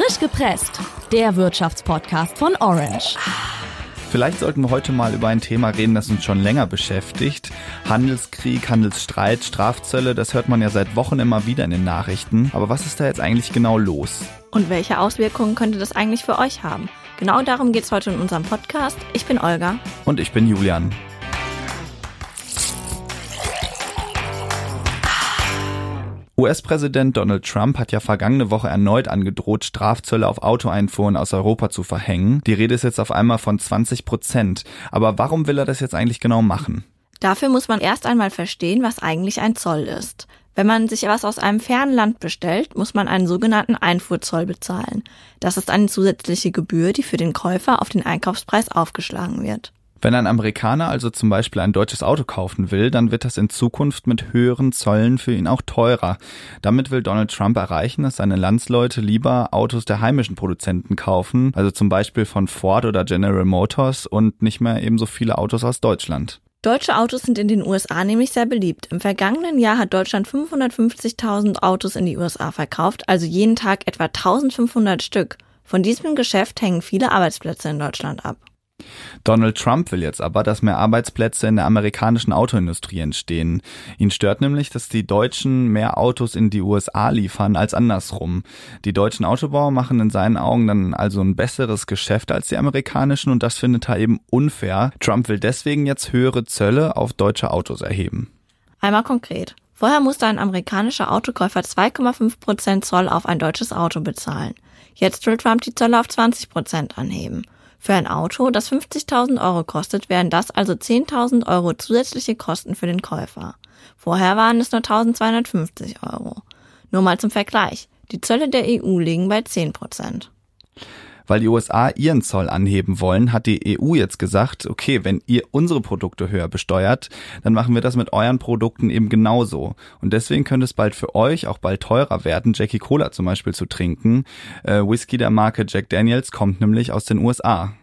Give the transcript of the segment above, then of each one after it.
Frisch gepresst, der Wirtschaftspodcast von Orange. Vielleicht sollten wir heute mal über ein Thema reden, das uns schon länger beschäftigt. Handelskrieg, Handelsstreit, Strafzölle, das hört man ja seit Wochen immer wieder in den Nachrichten. Aber was ist da jetzt eigentlich genau los? Und welche Auswirkungen könnte das eigentlich für euch haben? Genau darum geht es heute in unserem Podcast. Ich bin Olga. Und ich bin Julian. US-Präsident Donald Trump hat ja vergangene Woche erneut angedroht, Strafzölle auf Autoeinfuhren aus Europa zu verhängen. Die Rede ist jetzt auf einmal von 20 Prozent. Aber warum will er das jetzt eigentlich genau machen? Dafür muss man erst einmal verstehen, was eigentlich ein Zoll ist. Wenn man sich was aus einem fernen Land bestellt, muss man einen sogenannten Einfuhrzoll bezahlen. Das ist eine zusätzliche Gebühr, die für den Käufer auf den Einkaufspreis aufgeschlagen wird. Wenn ein Amerikaner also zum Beispiel ein deutsches Auto kaufen will, dann wird das in Zukunft mit höheren Zöllen für ihn auch teurer. Damit will Donald Trump erreichen, dass seine Landsleute lieber Autos der heimischen Produzenten kaufen, also zum Beispiel von Ford oder General Motors und nicht mehr ebenso viele Autos aus Deutschland. Deutsche Autos sind in den USA nämlich sehr beliebt. Im vergangenen Jahr hat Deutschland 550.000 Autos in die USA verkauft, also jeden Tag etwa 1500 Stück. Von diesem Geschäft hängen viele Arbeitsplätze in Deutschland ab. Donald Trump will jetzt aber, dass mehr Arbeitsplätze in der amerikanischen Autoindustrie entstehen. Ihn stört nämlich, dass die Deutschen mehr Autos in die USA liefern als andersrum. Die deutschen Autobauer machen in seinen Augen dann also ein besseres Geschäft als die amerikanischen und das findet er eben unfair. Trump will deswegen jetzt höhere Zölle auf deutsche Autos erheben. Einmal konkret. Vorher musste ein amerikanischer Autokäufer 2,5 Prozent Zoll auf ein deutsches Auto bezahlen. Jetzt will Trump die Zölle auf 20 Prozent anheben. Für ein Auto, das 50.000 Euro kostet, wären das also 10.000 Euro zusätzliche Kosten für den Käufer. Vorher waren es nur 1.250 Euro. Nur mal zum Vergleich. Die Zölle der EU liegen bei 10 Prozent. Weil die USA ihren Zoll anheben wollen, hat die EU jetzt gesagt, okay, wenn ihr unsere Produkte höher besteuert, dann machen wir das mit euren Produkten eben genauso. Und deswegen könnte es bald für euch auch bald teurer werden, Jackie Cola zum Beispiel zu trinken. Äh, Whisky der Marke Jack Daniels kommt nämlich aus den USA.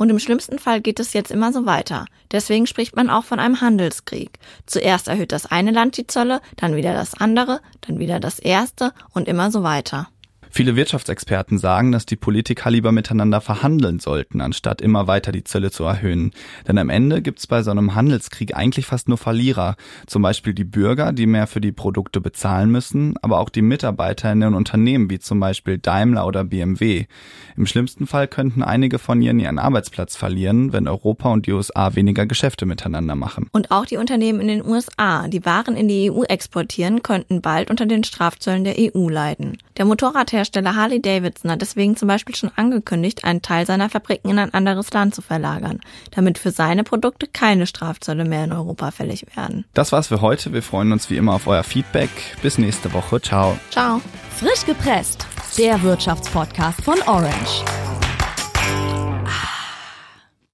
Und im schlimmsten Fall geht es jetzt immer so weiter. Deswegen spricht man auch von einem Handelskrieg. Zuerst erhöht das eine Land die Zölle, dann wieder das andere, dann wieder das erste und immer so weiter. Viele Wirtschaftsexperten sagen, dass die Politiker lieber miteinander verhandeln sollten, anstatt immer weiter die Zölle zu erhöhen. Denn am Ende gibt's bei so einem Handelskrieg eigentlich fast nur Verlierer. Zum Beispiel die Bürger, die mehr für die Produkte bezahlen müssen, aber auch die Mitarbeiter in den Unternehmen, wie zum Beispiel Daimler oder BMW. Im schlimmsten Fall könnten einige von ihnen ihren Arbeitsplatz verlieren, wenn Europa und die USA weniger Geschäfte miteinander machen. Und auch die Unternehmen in den USA, die Waren in die EU exportieren, könnten bald unter den Strafzöllen der EU leiden. Der Motorradhersteller Autohersteller Harley Davidson hat deswegen zum Beispiel schon angekündigt, einen Teil seiner Fabriken in ein anderes Land zu verlagern, damit für seine Produkte keine Strafzölle mehr in Europa fällig werden. Das war's für heute. Wir freuen uns wie immer auf euer Feedback. Bis nächste Woche. Ciao. Ciao. Frisch gepresst, der Wirtschaftspodcast von Orange.